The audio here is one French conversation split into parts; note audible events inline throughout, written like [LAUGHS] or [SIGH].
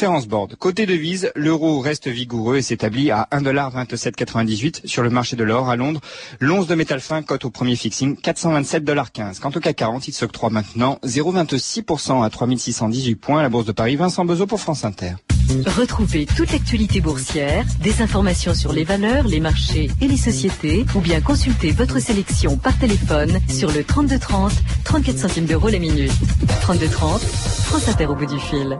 Ference Board. Côté devise, l'euro reste vigoureux et s'établit à 1,2798 sur le marché de l'or à Londres. L'once de métal fin cote au premier fixing 427,15 Quant au CAC 40, il s'octroie maintenant 0,26% à 3618 points à la Bourse de Paris. Vincent Bezot pour France Inter. Retrouvez toute l'actualité boursière, des informations sur les valeurs, les marchés et les sociétés, ou bien consultez votre sélection par téléphone sur le 3230, 34 centimes d'euros la minute. 3230, France Inter au bout du fil.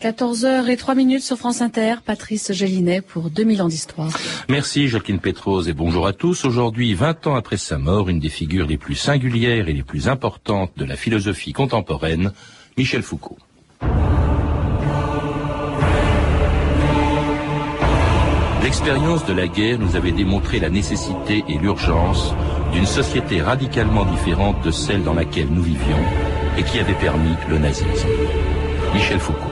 14h et 3 minutes sur France Inter, Patrice Gélinet pour 2000 ans d'histoire. Merci Jacqueline Pétrose et bonjour à tous. Aujourd'hui, 20 ans après sa mort, une des figures les plus singulières et les plus importantes de la philosophie contemporaine, Michel Foucault. L'expérience de la guerre nous avait démontré la nécessité et l'urgence d'une société radicalement différente de celle dans laquelle nous vivions et qui avait permis le nazisme. Michel Foucault.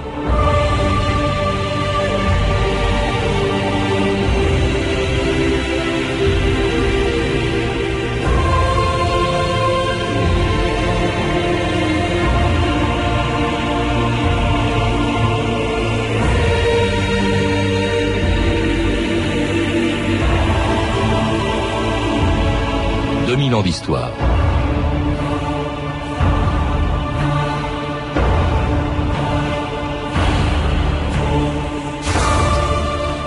D'histoire.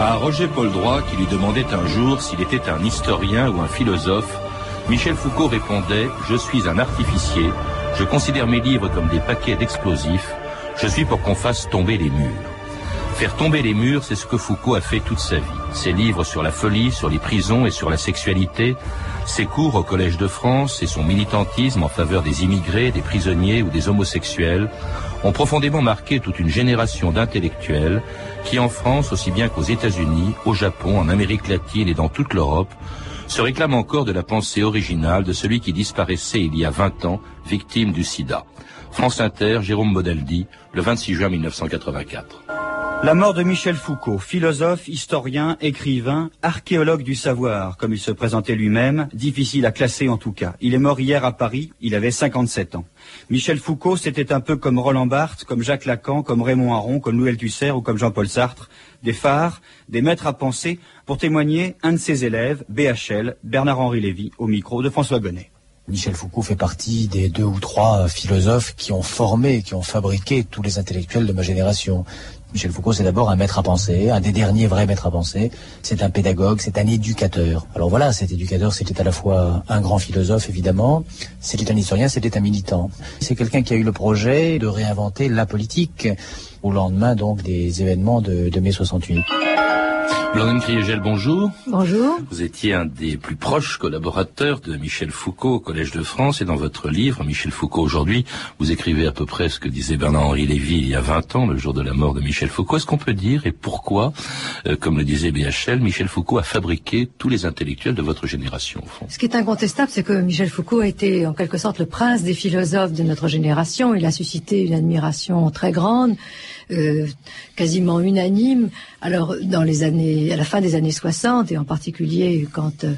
À Roger Paul Droit, qui lui demandait un jour s'il était un historien ou un philosophe, Michel Foucault répondait ⁇ Je suis un artificier, je considère mes livres comme des paquets d'explosifs, je suis pour qu'on fasse tomber les murs. Faire tomber les murs, c'est ce que Foucault a fait toute sa vie. Ses livres sur la folie, sur les prisons et sur la sexualité, ses cours au Collège de France et son militantisme en faveur des immigrés, des prisonniers ou des homosexuels ont profondément marqué toute une génération d'intellectuels qui, en France aussi bien qu'aux États-Unis, au Japon, en Amérique latine et dans toute l'Europe, se réclament encore de la pensée originale de celui qui disparaissait il y a 20 ans, victime du sida. France Inter, Jérôme Modeldi, le 26 juin 1984. La mort de Michel Foucault, philosophe, historien, écrivain, archéologue du savoir, comme il se présentait lui-même, difficile à classer en tout cas. Il est mort hier à Paris, il avait 57 ans. Michel Foucault, c'était un peu comme Roland Barthes, comme Jacques Lacan, comme Raymond Aron, comme Louis Althusser ou comme Jean-Paul Sartre, des phares, des maîtres à penser, pour témoigner un de ses élèves, BHL, Bernard-Henri Lévy, au micro de François Gonnet. Michel Foucault fait partie des deux ou trois philosophes qui ont formé, qui ont fabriqué tous les intellectuels de ma génération. Michel Foucault, c'est d'abord un maître à penser, un des derniers vrais maîtres à penser. C'est un pédagogue, c'est un éducateur. Alors voilà, cet éducateur, c'était à la fois un grand philosophe, évidemment, c'était un historien, c'était un militant. C'est quelqu'un qui a eu le projet de réinventer la politique au lendemain donc des événements de, de mai 68. Blandine Criégel, bonjour. Bonjour. Vous étiez un des plus proches collaborateurs de Michel Foucault au Collège de France et dans votre livre, Michel Foucault aujourd'hui, vous écrivez à peu près ce que disait Bernard-Henri Lévy il y a 20 ans, le jour de la mort de Michel Foucault. Est-ce qu'on peut dire et pourquoi, euh, comme le disait BHL, Michel Foucault a fabriqué tous les intellectuels de votre génération au fond? Ce qui est incontestable, c'est que Michel Foucault a été en quelque sorte le prince des philosophes de notre génération. Il a suscité une admiration très grande. Euh, quasiment unanime. Alors, dans les années, à la fin des années 60, et en particulier quand euh,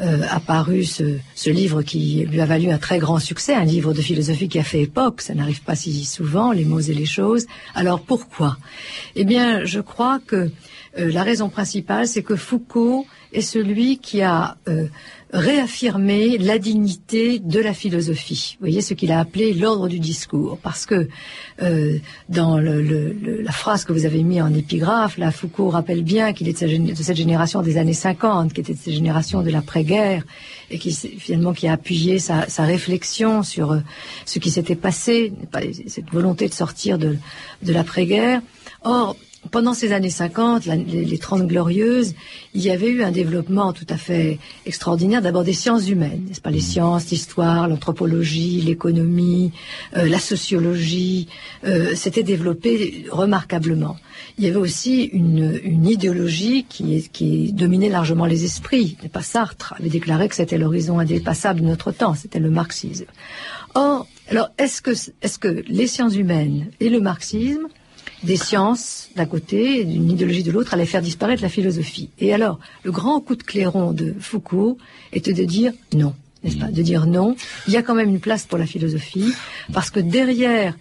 euh, apparu ce, ce, livre qui lui a valu un très grand succès, un livre de philosophie qui a fait époque, ça n'arrive pas si souvent, les mots et les choses. Alors, pourquoi? Eh bien, je crois que la raison principale, c'est que Foucault est celui qui a réaffirmer la dignité de la philosophie. Vous voyez ce qu'il a appelé l'ordre du discours, parce que euh, dans la phrase que vous avez mis en épigraphe, là, Foucault rappelle bien qu'il est de, cette génération des années 50, qui était de cette génération de l'après-guerre, et qui finalement qui a appuyé sa, sa réflexion sur euh, ce qui s'était passé, cette volonté de sortir de, de l'après-guerre. Or, pendant ces années 50, les, Trente Glorieuses, il y avait eu un développement tout à fait extraordinaire, d'abord des sciences humaines, n'est-ce pas? Les mmh. sciences, l'histoire, l'anthropologie, l'économie, euh, la sociologie, euh, s'étaient développées remarquablement. Il y avait aussi une, une idéologie qui, qui, dominait largement les esprits. Pas Sartre avait déclaré que c'était l'horizon indépassable de notre temps, c'était le marxisme. Or, alors, est-ce que, est-ce que les sciences humaines et le marxisme des sciences d'un côté et d'une idéologie de l'autre allaient faire disparaître la philosophie. Et alors, le grand coup de clairon de Foucault était de dire non, n'est-ce pas? De dire non. Il y a quand même une place pour la philosophie, parce que derrière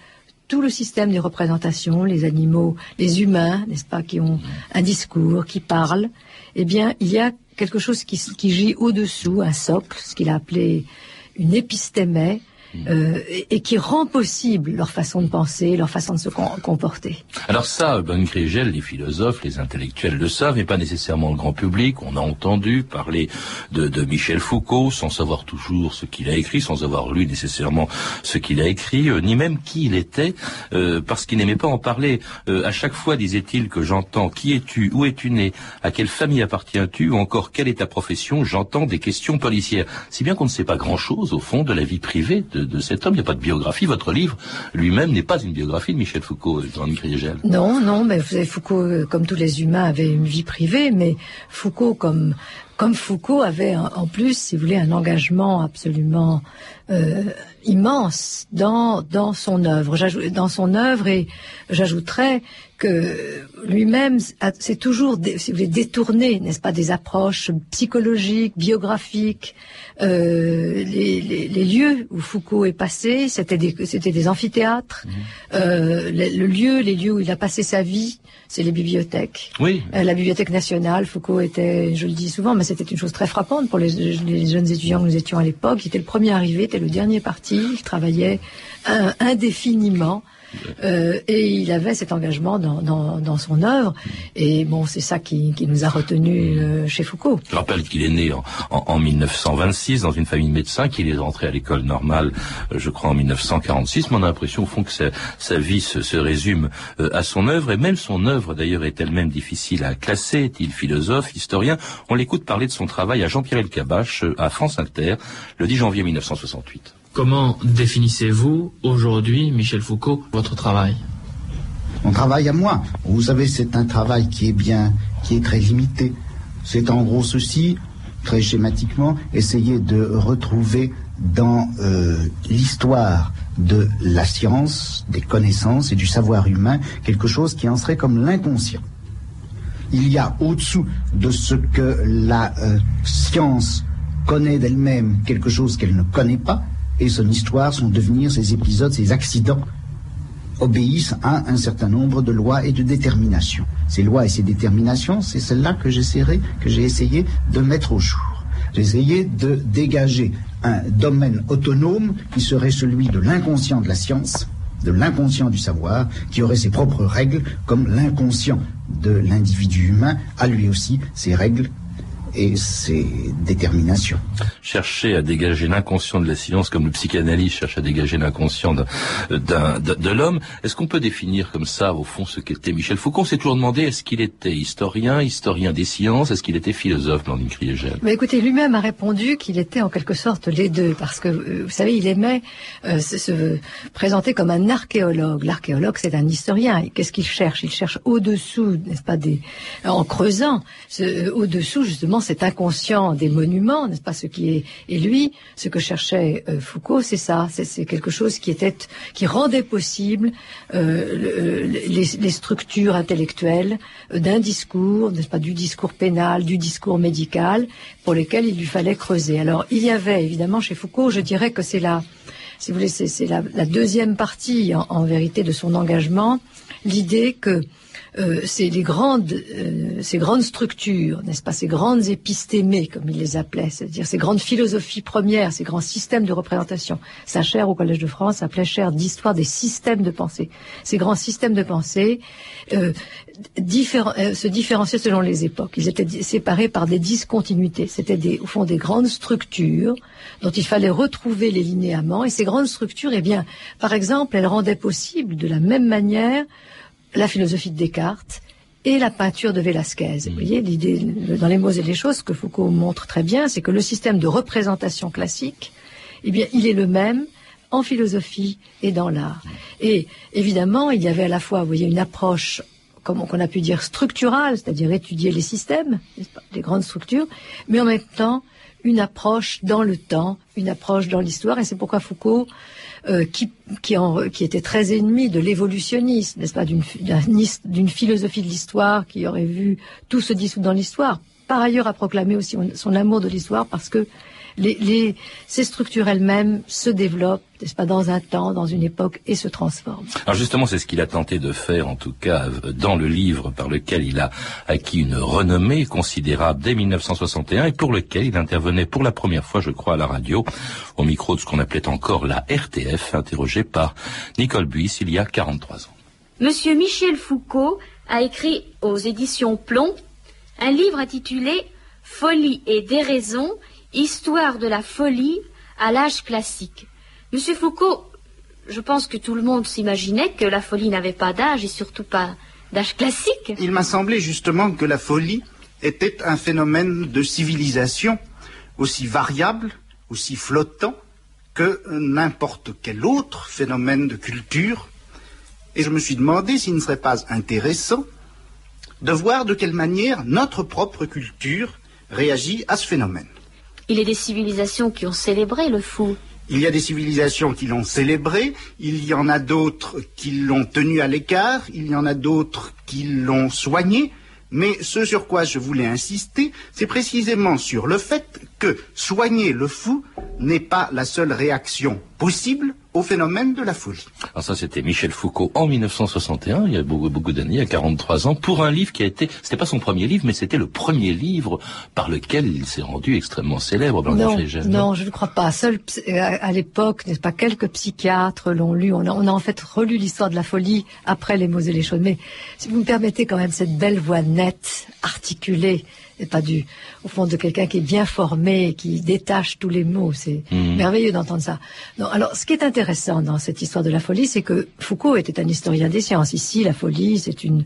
tout le système des représentations, les animaux, les humains, n'est-ce pas, qui ont un discours, qui parlent, eh bien, il y a quelque chose qui, qui gît au-dessous, un socle, ce qu'il a appelé une épistémée, euh, et, qui rend possible leur façon de penser, leur façon de se comporter. Alors ça, Ben Grigel, les philosophes, les intellectuels le savent, mais pas nécessairement le grand public. On a entendu parler de, Michel Foucault sans savoir toujours ce qu'il a écrit, sans avoir lu nécessairement ce qu'il a écrit, euh, ni même qui il était, euh, parce qu'il n'aimait pas en parler. à chaque fois, disait-il, que j'entends qui es-tu, où es-tu né, à quelle famille appartiens-tu, ou encore quelle est ta profession, j'entends des questions policières. Si bien qu'on ne sait pas grand-chose, au fond, de la vie privée de cet homme. Il n'y a pas de biographie. Votre livre lui-même n'est pas une biographie de Michel Foucault, Jean Griegel. Non, non, mais Foucault, euh, comme tous les humains, avait une vie privée, mais Foucault, comme comme Foucault avait en plus, si vous voulez, un engagement absolument euh, immense dans dans son œuvre, dans son œuvre et j'ajouterais que lui-même s'est toujours, si vous voulez, détourné, n'est-ce pas, des approches psychologiques, biographiques. Euh, les, les, les, lieux où Foucault est passé, c'était des, c'était des amphithéâtres. Mmh. Euh, le, le, lieu, les lieux où il a passé sa vie, c'est les bibliothèques. Oui. La bibliothèque nationale, Foucault était, je le dis souvent, mais c'était une chose très frappante pour les, jeunes étudiants que nous étions à l'époque. Était le premier arrivé, était le dernier parti. Il travaillait indéfiniment euh, et il avait cet engagement dans, dans, son œuvre. Et bon, c'est ça qui, qui, nous a retenus euh, chez Foucault. Je rappelle qu'il est né en, en, en, 1926 dans une famille de médecins, qu'il est rentré à l'école normale, euh, je crois, en 1946. Mais on a l'impression, au fond, que sa, sa vie se, se résume à son œuvre. Et même son œuvre, d'ailleurs, est elle-même difficile à classer. Est-il philosophe, historien On l'écoute parler de son travail à Jean-Pierre Elkabach, à France Inter, le 10 janvier 1968. Comment définissez-vous aujourd'hui, Michel Foucault, votre travail? Mon travail à moi, vous savez, c'est un travail qui est bien, qui est très limité. C'est en gros ceci, très schématiquement, essayer de retrouver dans euh, l'histoire de la science, des connaissances et du savoir humain quelque chose qui en serait comme l'inconscient. Il y a au-dessous de ce que la euh, science connaît d'elle-même quelque chose qu'elle ne connaît pas, et son histoire, son devenir, ses épisodes, ses accidents obéissent à un certain nombre de lois et de déterminations. Ces lois et ces déterminations, c'est celles-là que j'essaierai, que j'ai essayé de mettre au jour. J'ai essayé de dégager un domaine autonome qui serait celui de l'inconscient de la science, de l'inconscient du savoir, qui aurait ses propres règles, comme l'inconscient de l'individu humain a lui aussi ses règles et ses déterminations. Chercher à dégager l'inconscient de la science comme le psychanalyse cherche à dégager l'inconscient de l'homme. Est-ce qu'on peut définir comme ça, au fond, ce qu'était Michel Foucault? On s'est toujours demandé, est-ce qu'il était historien, historien des sciences, est-ce qu'il était philosophe, Blandine Kriegel Mais écoutez, lui-même a répondu qu'il était en quelque sorte les deux, parce que, euh, vous savez, il aimait euh, se, présenter comme un archéologue. L'archéologue, c'est un historien. Qu'est-ce qu'il cherche? Il cherche au-dessous, n'est-ce pas, des, en creusant, au-dessous, justement, cet inconscient des monuments, n'est-ce pas ce qui est lui, ce que cherchait euh, Foucault, c'est ça, c'est quelque chose qui était qui rendait possible euh, les, structures intellectuelles euh, d'un discours, n'est-ce pas, du discours pénal, du discours médical, pour lesquels il lui fallait creuser. Alors il y avait évidemment chez Foucault, je dirais que c'est la si vous voulez, c'est la, deuxième partie en, vérité de son engagement, l'idée que euh, c'est les grandes, euh, ces grandes structures, n'est-ce pas, ces grandes épistémées, comme il les appelait, c'est-à-dire ces grandes philosophies premières, ces grands systèmes de représentation. Sa chaire au Collège de France s'appelait chaire d'histoire des systèmes de pensée. Ces grands systèmes de pensée euh, se différenciaient selon les époques. Ils étaient séparés par des discontinuités. C'était au fond des grandes structures dont il fallait retrouver les linéaments. Et ces grandes structures, eh bien, par exemple, elles rendaient possible de la même manière la philosophie de Descartes et la peinture de Velázquez. Vous voyez, l'idée, dans les mots et les choses, que Foucault montre très bien, c'est que le système de représentation classique, eh bien, il est le même en philosophie et dans l'art. Et évidemment, il y avait à la fois, vous voyez, une approche, comme on a pu dire, structurale, c'est-à-dire étudier les systèmes, les grandes structures, mais en même temps, une approche dans le temps, une approche dans l'histoire, et c'est pourquoi Foucault euh, qui, qui, en, qui, était très ennemi de l'évolutionnisme, n'est-ce pas, d'une philosophie de l'histoire qui aurait vu tout se dissoudre dans l'histoire. Par ailleurs, a proclamé aussi son amour de l'histoire parce que les, ces structures elles-mêmes se développent, n'est-ce pas, dans un temps, dans une époque, et se transforment. Alors justement, c'est ce qu'il a tenté de faire, en tout cas, dans le livre par lequel il a acquis une renommée considérable dès 1961 et pour lequel il intervenait pour la première fois, je crois, à la radio, au micro de ce qu'on appelait encore la RTF, interrogé par Nicole Buis il y a 43 ans. Monsieur Michel Foucault a écrit aux éditions Plomb un livre intitulé Folie et déraison, histoire de la folie à l'âge classique. Monsieur Foucault, je pense que tout le monde s'imaginait que la folie n'avait pas d'âge et surtout pas d'âge classique. Il m'a semblé justement que la folie était un phénomène de civilisation aussi variable, aussi flottant que n'importe quel autre phénomène de culture. Et je me suis demandé s'il ne serait pas intéressant de voir de quelle manière notre propre culture réagit à ce phénomène. Il y a des civilisations qui ont célébré le fou. Il y a des civilisations qui l'ont célébré, il y en a d'autres qui l'ont tenu à l'écart, il y en a d'autres qui l'ont soigné, mais ce sur quoi je voulais insister, c'est précisément sur le fait que soigner le fou n'est pas la seule réaction possible au phénomène de la folie. Alors ça, c'était Michel Foucault en 1961, il y a beaucoup, beaucoup d'années, il y a 43 ans, pour un livre qui a été, c'était pas son premier livre, mais c'était le premier livre par lequel il s'est rendu extrêmement célèbre. Non, non, je ne crois pas. Seul à l'époque, n'est-ce pas, quelques psychiatres l'ont lu. On a, on a, en fait relu l'histoire de la folie après les mots et les choses. Mais si vous me permettez quand même cette belle voix nette, articulée, et pas du, au fond, de quelqu'un qui est bien formé, qui détache tous les mots. C'est mhm. merveilleux d'entendre ça. Non, alors, ce qui est intéressant dans cette histoire de la folie, c'est que Foucault était un historien des sciences. Ici, la folie, c'est une,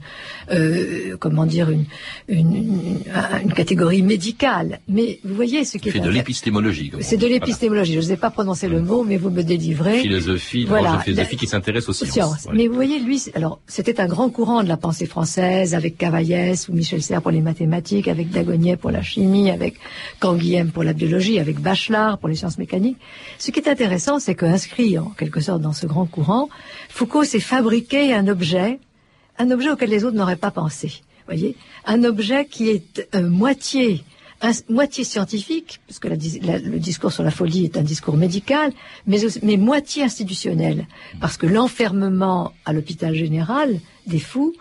euh, comment dire, une, une, une, catégorie médicale. Mais vous voyez ce qui est. C'est de l'épistémologie. C'est de l'épistémologie. Je ne sais pas prononcer le mot, mais vous me délivrez. Philosophie, voilà, philosophie qui s'intéresse aux sciences. Mais vous voyez, lui, alors, c'était un grand courant de la pensée française, avec Cavaillès ou Michel Serres pour les mathématiques, avec Pour la chimie, avec Canguilhem pour la biologie, avec Bachelard pour les sciences mécaniques. Ce qui est intéressant, c'est qu'inscrit en quelque sorte dans ce grand courant, Foucault s'est fabriqué un objet, un objet auquel les autres n'auraient pas pensé. Voyez, un objet qui est euh, moitié moitié scientifique, puisque le discours sur la folie est un discours médical, mais moitié institutionnel, parce que l'enfermement à l'hôpital général des fous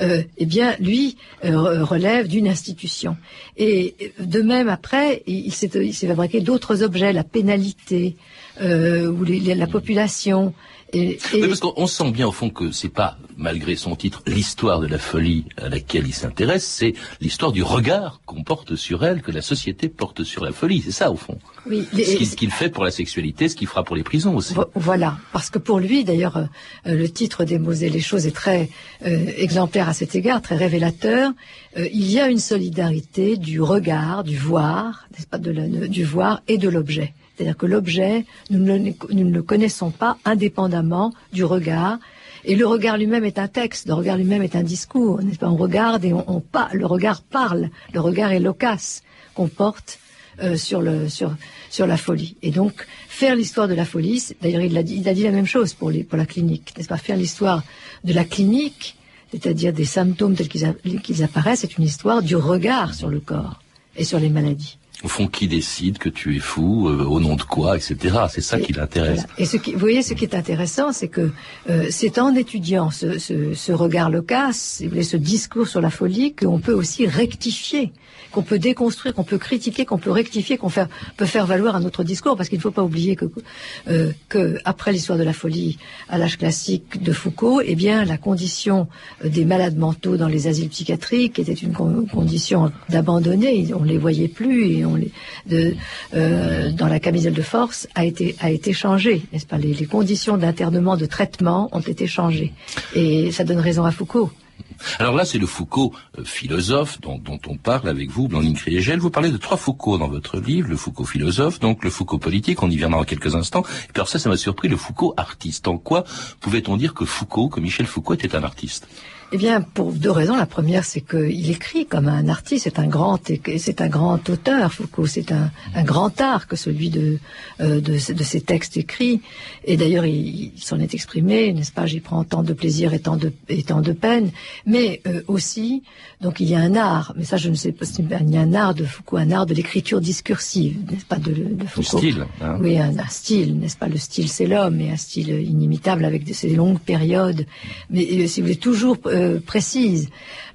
euh, eh bien, lui euh, relève d'une institution. Et de même, après, il, s'est fabriqué d'autres objets, la pénalité, euh, ou la population, et, parce qu'on sent bien au fond que c'est pas, malgré son titre, l'histoire de la folie à laquelle il s'intéresse, c'est l'histoire du regard qu'on porte sur elle, que la société porte sur la folie. C'est ça au fond. Oui, ce qu'il fait pour la sexualité, ce qu'il fera pour les prisons aussi. Voilà, parce que pour lui, d'ailleurs, euh, le titre des mots et les choses est très euh, exemplaire à cet égard, très révélateur. Euh, il y a une solidarité du regard, du voir, n'est-ce pas, de du voir et de l'objet. C'est-à-dire que l'objet, nous, ne le connaissons pas indépendamment du regard. Et le regard lui-même est un texte, le regard lui-même est un discours, n'est-ce pas? On regarde et on, le regard parle, le regard est loquace qu'on porte euh, sur, la folie. Et donc, faire l'histoire de la folie, d'ailleurs il a, dit, la même chose pour la clinique, n'est-ce pas? Faire l'histoire de la clinique, c'est-à-dire des symptômes tels qu'ils apparaissent, c'est une histoire du regard sur le corps et sur les maladies au fond, qui décide que tu es fou, euh, au nom de quoi, etc. C'est ça qui l'intéresse. Et ce qui, vous voyez, ce qui est intéressant, c'est que euh, c'est en étudiant ce, ce, ce regard loquace, ce discours sur la folie, qu'on peut aussi rectifier qu'on peut déconstruire, qu'on peut critiquer, qu'on peut rectifier, qu'on peut faire valoir un autre discours, parce qu'il ne faut pas oublier que, euh, que après l'histoire de la folie à l'âge classique de Foucault, eh bien la condition des malades mentaux dans les asiles psychiatriques était une condition d'abandonner, on les voyait plus et euh, dans la camisole de force a été a été changée, n'est-ce pas? Les conditions d'internement, de traitement ont été changées et ça donne raison à Foucault. Alors là, c'est le Foucault euh, philosophe dont, on parle avec vous, Blandine Kriegel. Vous parlez de trois Foucault dans votre livre, le Foucault philosophe, donc le Foucault politique, on y viendra dans quelques instants. Et alors ça, ça m'a surpris, le Foucault artiste. En quoi pouvait-on dire que Foucault, que Michel Foucault était un artiste? Eh bien, pour deux raisons. La première, c'est qu'il écrit comme un artiste. C'est un grand, auteur. Foucault, c'est un, grand art que celui de, euh, de, ses textes écrits. Et d'ailleurs, il, s'en est exprimé, n'est-ce pas? J'y prends tant de plaisir et tant de peine. Mais euh, aussi, donc il y a un art, mais ça je ne sais pas, il y a un art de Foucault, un art de l'écriture discursive, n'est-ce pas, de, de Foucault. Le style. Hein. Oui, un, un style, n'est-ce pas, le style c'est l'homme, et un style inimitable avec de, ces longues périodes, mais euh, si vous voulez, toujours euh, précise.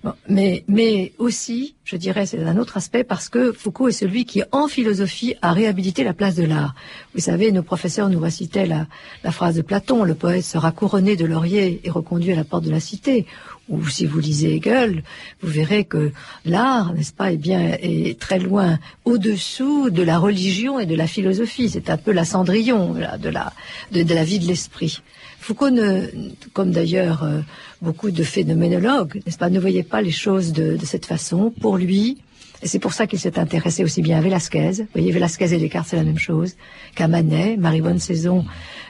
Bon, mais, mais aussi, je dirais, c'est un autre aspect, parce que Foucault est celui qui, en philosophie, a réhabilité la place de l'art. Vous savez, nos professeurs nous récitaient la, la phrase de Platon, le poète sera couronné de laurier et reconduit à la porte de la cité ou si vous lisez Hegel, vous verrez que l'art, n'est-ce pas, est bien est très loin au-dessous de la religion et de la philosophie. C'est un peu la cendrillon de la de, de la vie de l'esprit. Foucault, ne, comme d'ailleurs euh, beaucoup de phénoménologues, n'est-ce pas, ne voyait pas les choses de, de cette façon. Pour lui, et c'est pour ça qu'il s'est intéressé aussi bien à Velasquez. Vous voyez, Velasquez et Descartes, c'est la même chose. Qu'à Manet. Marie-Bonne Saison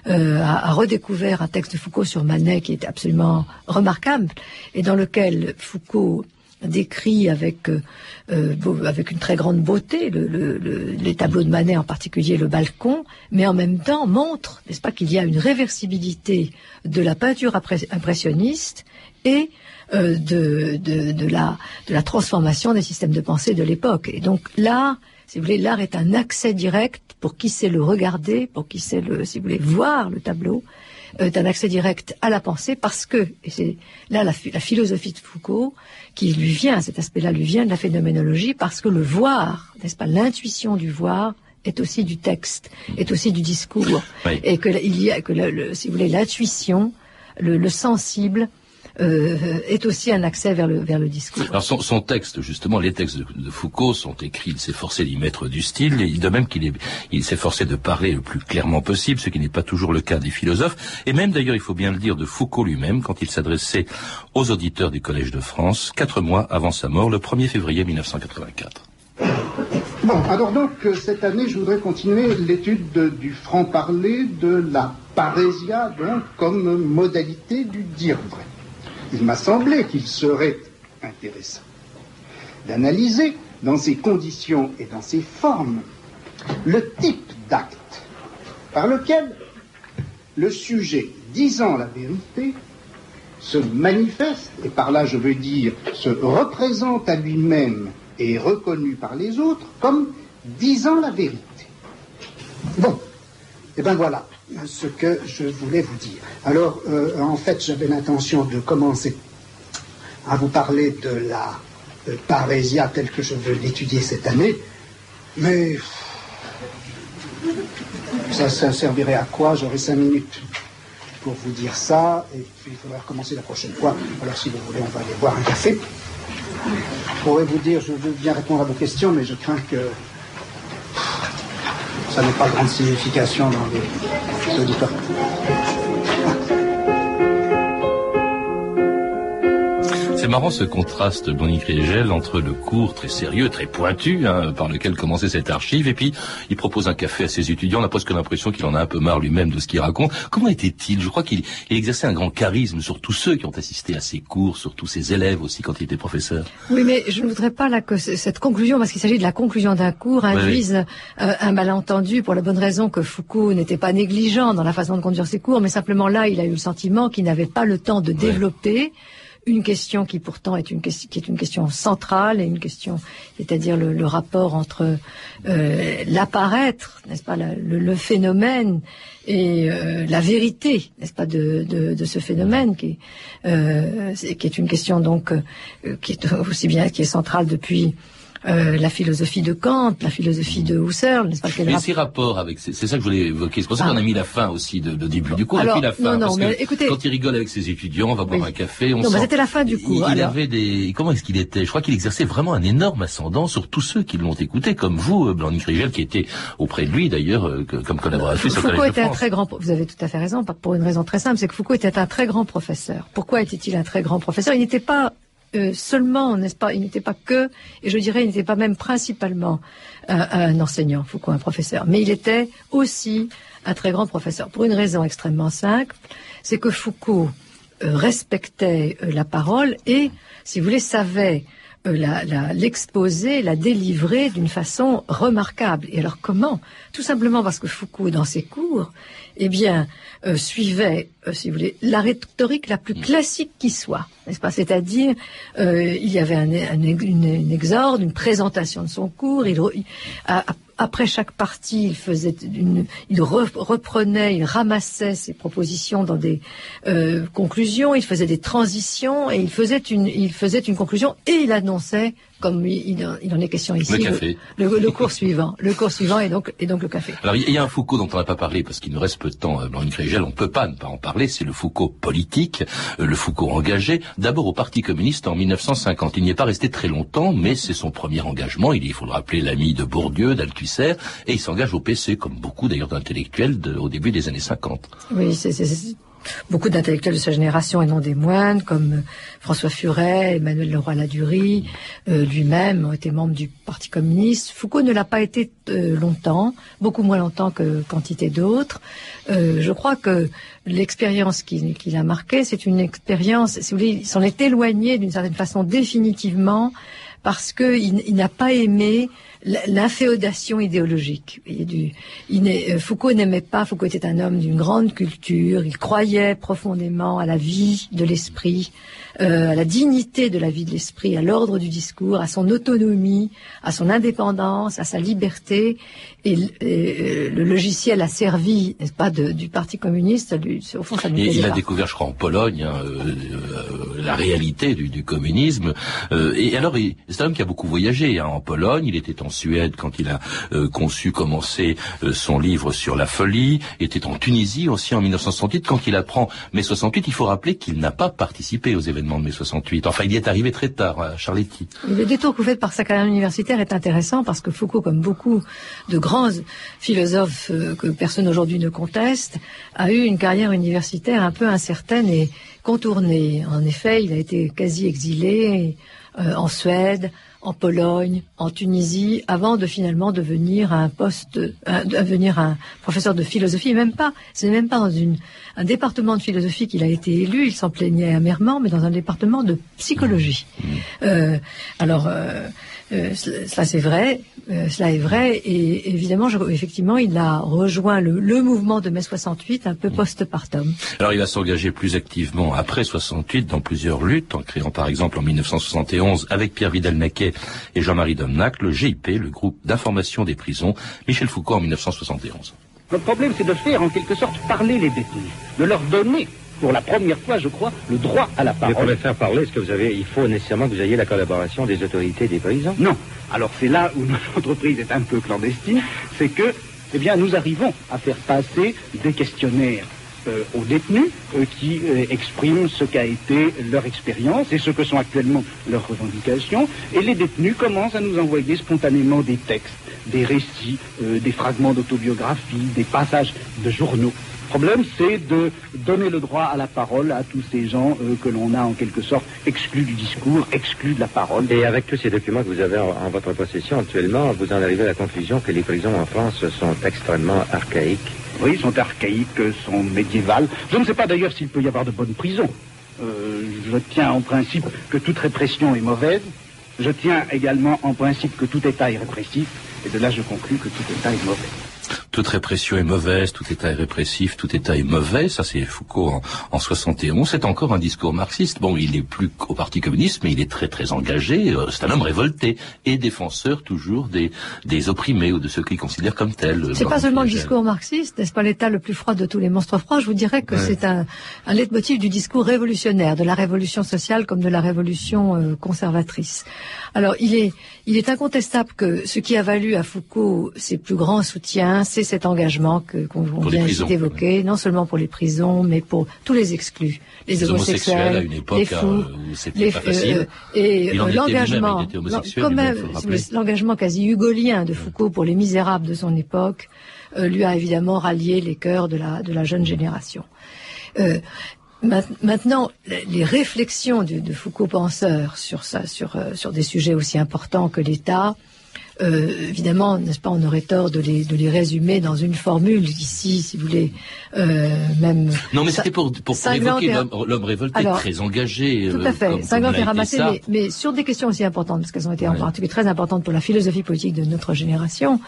euh, a, a, redécouvert un texte de Foucault sur Manet qui est absolument remarquable et dans lequel Foucault décrit avec euh, euh, avec une très grande beauté le, le, le, les tableaux de Manet, en particulier le balcon, mais en même temps montre, n'est-ce pas, qu'il y a une réversibilité de la peinture impressionniste et euh, de, de, de, la, de la transformation des systèmes de pensée de l'époque. Et donc l'art, si vous voulez, l'art est un accès direct pour qui sait le regarder, pour qui sait le, si vous voulez, voir le tableau, euh, est un accès direct à la pensée parce que, et c'est là la, la, philosophie de Foucault qui lui vient, cet aspect-là lui vient de la phénoménologie parce que le voir, n'est-ce pas, l'intuition du voir est aussi du texte, est aussi du discours, oui. et que il y a que le, le, si vous voulez l'intuition, le, le sensible euh, est aussi un accès vers le, vers le discours. Alors son, son texte, justement, les textes de, de, Foucault sont écrits, il s'est forcé d'y mettre du style, et de même qu'il il s'est forcé de parler le plus clairement possible, ce qui n'est pas toujours le cas des philosophes, et même d'ailleurs, il faut bien le dire, de Foucault lui-même, quand il s'adressait aux auditeurs du Collège de France, quatre mois avant sa mort, le 1er février 1984. Bon, alors donc, cette année, je voudrais continuer l'étude du franc-parler, de la parésia, donc, comme modalité du dire vrai il m'a semblé qu'il serait intéressant d'analyser dans ses conditions et dans ses formes le type d'acte par lequel le sujet disant la vérité se manifeste, et par là je veux dire se représente à lui-même et est reconnu par les autres comme disant la vérité. Bon, et bien voilà ce que je voulais vous dire. Alors, euh, en fait, j'avais l'intention de commencer à vous parler de la euh, parésia telle que je veux l'étudier cette année, mais ça, servirait à quoi? J'aurai cinq minutes pour vous dire ça, et puis il faudra recommencer la prochaine fois. Alors, si vous voulez, on va aller boire un café. Je pourrais vous dire, je veux bien répondre à vos questions, mais je crains que ça n'ait pas grande signification dans les auditeurs. C'est marrant ce contraste, Bonnie Grégel, entre le cours très sérieux, très pointu, hein, par lequel commençait cette archive, et puis il propose un café à ses étudiants. On a presque l'impression qu'il en a un peu marre lui-même de ce qu'il raconte. Comment était-il? Je crois qu'il exerçait un grand charisme sur tous ceux qui ont assisté à ses cours, sur tous ses élèves aussi quand il était professeur. Oui, mais je ne voudrais pas là que cette conclusion, parce qu'il s'agit de la conclusion d'un cours, induise oui, oui. Euh, un malentendu pour la bonne raison que Foucault n'était pas négligent dans la façon de conduire ses cours, mais simplement là, il a eu le sentiment qu'il n'avait pas le temps de développer une question qui pourtant est une qui est une question centrale et une question, c'est-à-dire le, le, rapport entre euh, l'apparaître, n'est-ce pas, le, le, phénomène et euh, la vérité, n'est-ce pas, de, de, de, ce phénomène qui, euh, qui est une question donc qui est aussi bien qui est centrale depuis euh, la philosophie de Kant, la philosophie de Husserl, n'est-ce pas Mais ces rapports avec, c'est ça que je voulais évoquer. C'est pour ça ah. qu'on a mis la fin aussi de, de début du cours. Alors, et puis la fin, non, non, parce mais que écoutez, quand il rigole avec ses étudiants, on va boire oui. un café. On non, mais c'était la fin du cours. Il, il avait des, comment est-ce qu'il était? Je crois qu'il exerçait vraiment un énorme ascendant sur tous ceux qui l'ont écouté, comme vous, Blanc Rigel, qui était auprès de lui d'ailleurs, euh, comme collaboratrice au Foucault Collège était de un très grand. Vous avez tout à fait raison, pour une raison très simple, c'est que Foucault était un très grand professeur. Pourquoi était-il un très grand professeur? Il n'était pas euh, seulement, n'est-ce pas, il n'était pas que, et je dirais, il n'était pas même principalement un, un, enseignant, Foucault, un professeur, mais il était aussi un très grand professeur, pour une raison extrêmement simple, c'est que Foucault euh, respectait euh, la parole et, si vous voulez, savait euh, l'exposer, la, délivrer d'une façon remarquable. Et alors comment? Tout simplement parce que Foucault, dans ses cours, eh bien, euh, suivait, euh, si vous voulez, la rhétorique la plus classique qui soit, C'est-à-dire, il y avait un, une, exorde, une présentation de son cours. Après chaque partie, il reprenait, il ramassait ses propositions dans des euh, conclusions, il faisait des transitions et il faisait une conclusion et il annonçait comme il, en est question ici, le, le, cours suivant, le cours suivant et donc et donc le café. Alors il y a un Foucault dont on n'a pas parlé parce qu'il nous reste peu de temps, Blanc Crégel, on peut pas ne pas en parler, c'est le Foucault politique, euh, le Foucault engagé, d'abord au Parti communiste en 1950. Il n'y est pas resté très longtemps, mais c'est son premier engagement. Il, il faut le rappeler, l'ami de Bourdieu, d'Althusser, et il s'engage au PC, comme beaucoup d'ailleurs d'intellectuels au début des années 50. Oui, c'est beaucoup d'intellectuels de sa génération et non des moines, comme euh, François Furet, Emmanuel Leroy-Ladurie, euh, lui-même ont été membres du Parti communiste. Foucault ne l'a pas été euh, longtemps, beaucoup moins longtemps que quantité d'autres. je crois que l'expérience qu'il qui a marquée, c'est une expérience, si vous voulez, il s'en est éloigné d'une certaine façon définitivement parce qu'il il, n'a pas aimé l'inféodation idéologique. Du, euh, Foucault n'aimait pas, Foucault était un homme d'une grande culture, il croyait profondément à la vie de l'esprit, euh, à la dignité de la vie de l'esprit, à l'ordre du discours, à son autonomie, à son indépendance, à sa liberté. Et, euh, le logiciel a servi, n'est-ce pas, du Parti communiste. au fond, ça et il a découvert, je crois, en Pologne, hein, la réalité du, communisme. et alors, c'est un homme qui a beaucoup voyagé. Hein, en Pologne, il était en Suède quand il a euh, conçu, commencé euh, son livre sur la folie, était en Tunisie aussi en 1968 quand il apprend mai 68. Il faut rappeler qu'il n'a pas participé aux événements de mai 68. Enfin, il y est arrivé très tard à Charletti. Le détour que vous faites par sa carrière universitaire est intéressant parce que Foucault, comme beaucoup de grands philosophes euh, que personne aujourd'hui ne conteste, a eu une carrière universitaire un peu incertaine et contournée. En effet, il a été quasi exilé en Suède, en Pologne, en Tunisie, avant de finalement devenir un poste, euh, devenir un professeur de philosophie. Même pas, c'est même pas dans une, un département de philosophie qu'il a été élu. Il s'en plaignait amèrement, mais dans un département de psychologie. Mmh. Euh, alors, euh, euh, cela c'est vrai, euh, cela est vrai, et évidemment, je, effectivement, il a rejoint le, le, mouvement de mai 68 un peu post-partum. Alors, il va s'engager plus activement après 68 dans plusieurs luttes, en créant par exemple en 1971 avec Pierre Vidal-Naquet et Jean-Marie Domnac le GIP, le groupe d'information des prisons, Michel Foucault en 1971. Notre problème, c'est de faire en quelque sorte parler les détenus, de leur donner pour la première fois, je crois, le droit à la parole. Mais pour les faire parler, est-ce que vous avez, il faut nécessairement que vous ayez la collaboration des autorités des paysans? Non. Alors c'est là où notre [LAUGHS] entreprise est un peu clandestine, c'est que, eh bien, nous arrivons à faire passer des questionnaires euh, aux détenus euh, qui euh, expriment ce qu'a été leur expérience et ce que sont actuellement leurs revendications. Et les détenus commencent à nous envoyer spontanément des textes, des récits, des fragments d'autobiographie, des passages de journaux. Le problème, c'est de donner le droit à la parole à tous ces gens que l'on a en quelque sorte exclus du discours, exclus de la parole. Et avec tous ces documents que vous avez en, votre possession actuellement, vous en arrivez à la conclusion que les prisons en France sont extrêmement archaïques. Oui, sont archaïques, sont médiévales. Je ne sais pas d'ailleurs s'il peut y avoir de bonnes prisons. Euh, je tiens en principe que toute répression est mauvaise. Je tiens également en principe que tout État est répressif. Et de là, je conclus que tout État est mauvais toute répression est mauvaise, tout État est répressif, tout État est mauvais. Ça, c'est Foucault en, en 71. C'est encore un discours marxiste. Bon, il n'est plus au Parti communiste, mais il est très très engagé. Euh, c'est un homme révolté et défenseur toujours des, des opprimés ou de ceux qu'il considère comme tels. C'est pas seulement le discours marxiste, n'est-ce pas l'État le plus froid de tous les monstres froids? Je vous dirais que c'est un, un leitmotiv du discours révolutionnaire, de la révolution sociale comme de la révolution euh, conservatrice. Alors, il est, il est incontestable que ce qui a valu à Foucault ses plus grands soutiens, c'est cet engagement que qu'on vient d'évoquer, non seulement pour les prisons, mais pour tous les exclus, les, homosexuels, les fous, les, euh, et l'engagement, l'engagement quasi hugolien de Foucault pour les misérables de son époque, euh, lui a évidemment rallié les cœurs de la de la jeune génération. Euh, Maintenant, les réflexions de, Foucault penseur sur ça, sur, euh, sur des sujets aussi importants que l'État, Euh, évidemment, n'est-ce pas, on aurait tort de les, de les résumer dans une formule ici, si vous voulez, euh, même. Non, mais c'était pour, pour, évoquer l'homme révolté, très engagé. Tout à fait. Cinglant est ramassé, mais, mais, sur des questions aussi importantes, parce qu'elles ont été en particulier très importantes pour la philosophie politique de notre génération,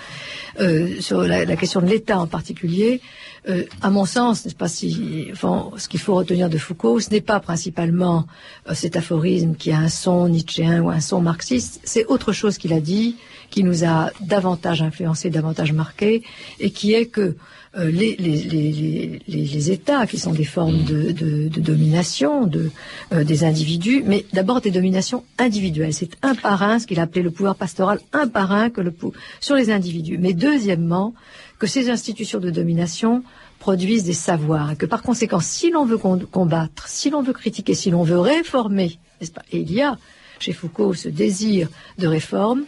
sur la, la, question de l'État en particulier. Euh, à mon sens, n'est-ce pas si, enfin, ce qu'il faut retenir de Foucault, ce n'est pas principalement euh, cet aphorisme qui a un son nietzschéen ou un son marxiste, c'est autre chose qu'il a dit, qui nous a davantage influencé, davantage marqué, et qui est que euh, les, les, les, les, États, qui sont des formes de, de, de domination de, des individus, mais d'abord des dominations individuelles. C'est un par un, ce qu'il appelait le pouvoir pastoral, un par un que le, sur les individus. Mais deuxièmement, que ces institutions de domination produisent des savoirs et que par conséquent, si l'on veut combattre, si l'on veut critiquer, si l'on veut réformer, n'est-ce pas Et il y a chez Foucault ce désir de réforme.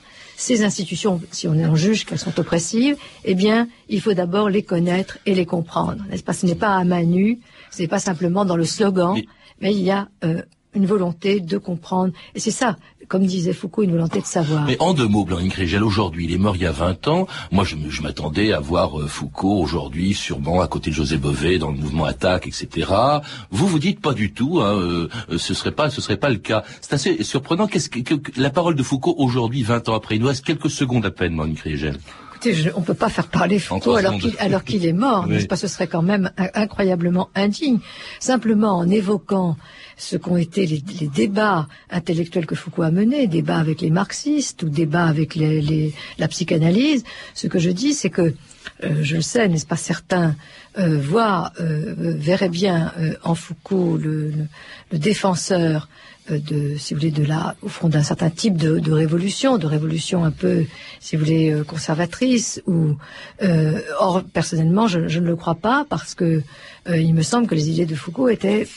Ces institutions, si on en juge qu'elles sont oppressives, eh bien, il faut d'abord les connaître et les comprendre, n'est-ce pas? Ce n'est pas à main nue, ce n'est pas simplement dans le slogan, mais, il y a euh, une volonté de comprendre. Et c'est ça, comme disait Foucault, une volonté de savoir. Mais en deux mots, Blanc Grégel, aujourd'hui, il est mort il y a 20 ans. Moi, je, m'attendais à voir euh, Foucault aujourd'hui, sûrement à côté de José Bové, dans le mouvement Attaque, etc. Vous vous dites pas du tout. Hein, euh, euh, ce serait pas, ce serait pas le cas. C'est assez surprenant. Qu'est-ce que, la parole de Foucault aujourd'hui, 20 ans après, il nous reste quelques secondes à peine, Blanc Grégel on ne peut pas faire parler Foucault alors qu'il est mort, [LAUGHS] n'est-ce pas? Ce serait quand même incroyablement indigne. Simplement en évoquant ce qu'ont été les, débats intellectuels que Foucault a menés, débats avec les marxistes ou débats avec la psychanalyse, ce que je dis, c'est que, euh, je le sais, n'est-ce pas, certains euh, voient, euh, verraient bien en Foucault le, défenseur de, si vous voulez, de la, au fond d'un certain type de, révolution, de révolution un peu, si vous voulez, conservatrice. Ou, or, personnellement, je, je, ne le crois pas parce que il me semble que les idées de Foucault étaient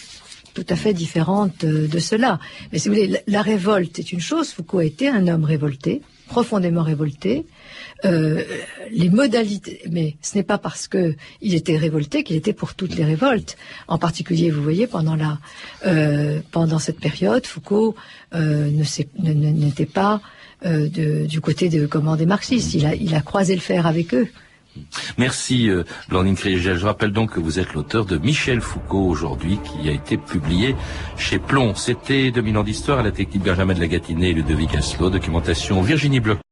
tout à fait différente euh, de cela. Mais si vous voulez, la, révolte est une chose. Foucault a été un homme révolté, profondément révolté. Euh, les modalités, mais ce n'est pas parce que il était révolté qu'il était pour toutes les révoltes. En particulier, vous voyez, pendant la, euh, pendant cette période, Foucault n'était pas du côté de comment des marxistes. Il a, il a croisé le fer avec eux. Merci euh, Blandine. Je rappelle donc que vous êtes l'auteur de Michel Foucault aujourd'hui qui a été publié chez Plomb. C'était 2000 ans d'histoire à la technique Benjamin de la Gâtinée et Ludovic Asselot. Documentation Virginie Bloch.